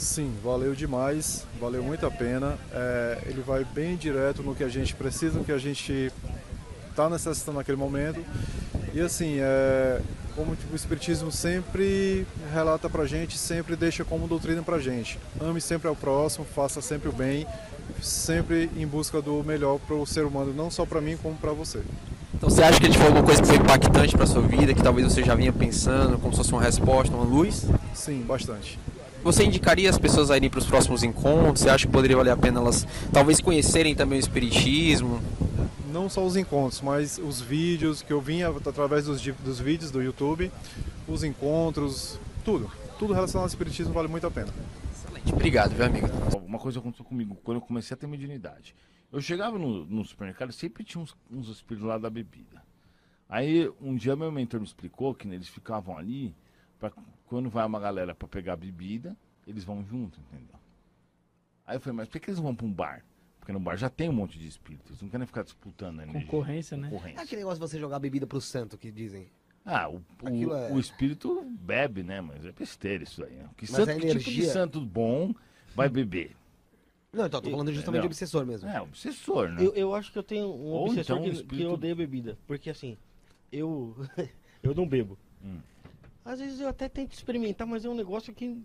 Sim, valeu demais, valeu muito a pena. É, ele vai bem direto no que a gente precisa, no que a gente está necessitando naquele momento. E assim, é, como o Espiritismo sempre relata pra gente, sempre deixa como doutrina pra gente. Ame sempre ao próximo, faça sempre o bem, sempre em busca do melhor para o ser humano, não só para mim, como para você. Então você acha que ele falou alguma coisa que foi impactante para sua vida, que talvez você já vinha pensando, como se fosse uma resposta, uma luz? Sim, bastante. Você indicaria as pessoas a irem para os próximos encontros? Você acha que poderia valer a pena elas talvez conhecerem também o Espiritismo? Não só os encontros, mas os vídeos que eu vinha através dos, dos vídeos do YouTube, os encontros, tudo. Tudo relacionado ao Espiritismo vale muito a pena. Excelente. Obrigado, meu amigo. Uma coisa aconteceu comigo quando eu comecei a ter mediunidade. Eu chegava no, no supermercado sempre tinha uns, uns espíritos lá da bebida. Aí um dia meu mentor me explicou que né, eles ficavam ali para quando vai uma galera para pegar bebida, eles vão junto, entendeu? Aí eu falei, mas por que eles vão para um bar? Porque no bar já tem um monte de espíritos, eles não querem ficar disputando a energia. Concorrência, né? Concorrência. É aquele negócio de você jogar bebida pro santo que dizem. Ah, o, o, é- o espírito bebe, né? Mas é besteira isso aí. né? Que, Mas santo, a que tipo de energia- santo bom vai beber? Não, então, tô falando justamente de Não. obsessor mesmo. É, obsessor, né? Eu, eu acho que eu tenho um Ou obsessor então que, um que espírito- odeia bebida. Porque assim, eu. eu não bebo. Hum. Às vezes eu até tento experimentar, mas é um negócio que.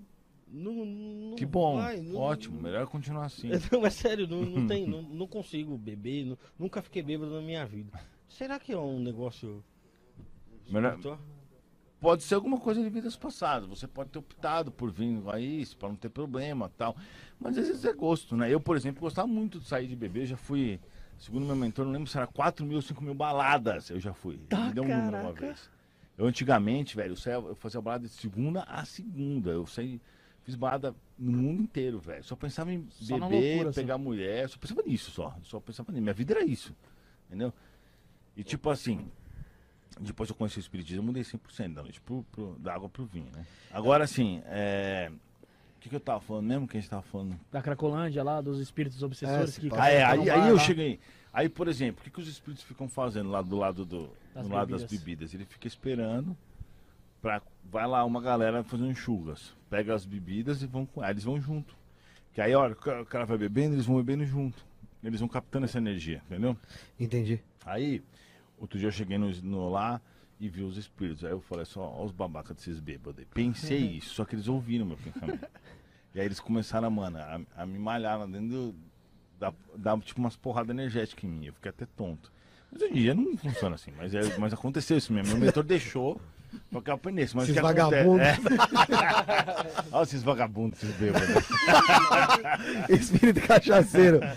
Não, não Que bom, vai, não- ótimo, melhor continuar assim. Não, é sério, não, não, tem, não, não consigo beber, não- nunca fiquei bêbado na minha vida. Será que é um negócio. Melhor-? Pode ser alguma coisa de vidas passadas. Você pode ter optado por vir a isso, para não ter problema tal. Mas às vezes é gosto, né? Eu, por exemplo, gostava muito de sair de beber. Já fui, segundo meu mentor, não lembro se era 4 mil ou 5 mil baladas. Eu já fui. Tá, Me deu um número uma vez. Eu antigamente, velho, eu, saía, eu fazia balada de segunda a segunda. Eu saí, fiz balada no mundo inteiro, velho. Só pensava em Só beber, loucura, só. pegar mulher. Só pensava nisso só. Só pensava nisso. Minha vida era isso. Entendeu? E tipo assim, depois eu conheci o Espiritismo, eu mudei 100% da noite pro, pro, da água pro vinho, né? Agora, assim, é... o que, que eu tava falando mesmo? Que a gente tava falando? Da Cracolândia lá, dos espíritos obsessores É, que. Ah, é, aí, aí eu cheguei. Aí, por exemplo, o que, que os espíritos ficam fazendo lá do lado, do, Das do lado das bebidas. bebidas? Ele fica esperando pra. Vai lá uma galera fazendo enxugas. Pega as bebidas e vão com. Aí eles vão junto. Que aí, a hora que o cara vai bebendo, eles vão bebendo junto. Eles vão captando essa energia, entendeu? Entendi. Aí, outro dia eu cheguei no, no lá e vi os espíritos. Aí eu falei só, ó os babacas desses bêbados. aí. Pensei isso, só que eles ouviram meu pensamento. e aí eles começaram, mano, a, a me malhar lá dentro do, da, da, tipo umas porradas energéticas em mim. Eu fiquei até tonto. Mas hoje em dia não funciona assim, mas, é, mas aconteceu isso mesmo. Meu mentor deixou pra que eu aprendesse. Mas Esses vagabundos. É. Olha esses vagabundos, esses bêbados. Espírito cachaceiro.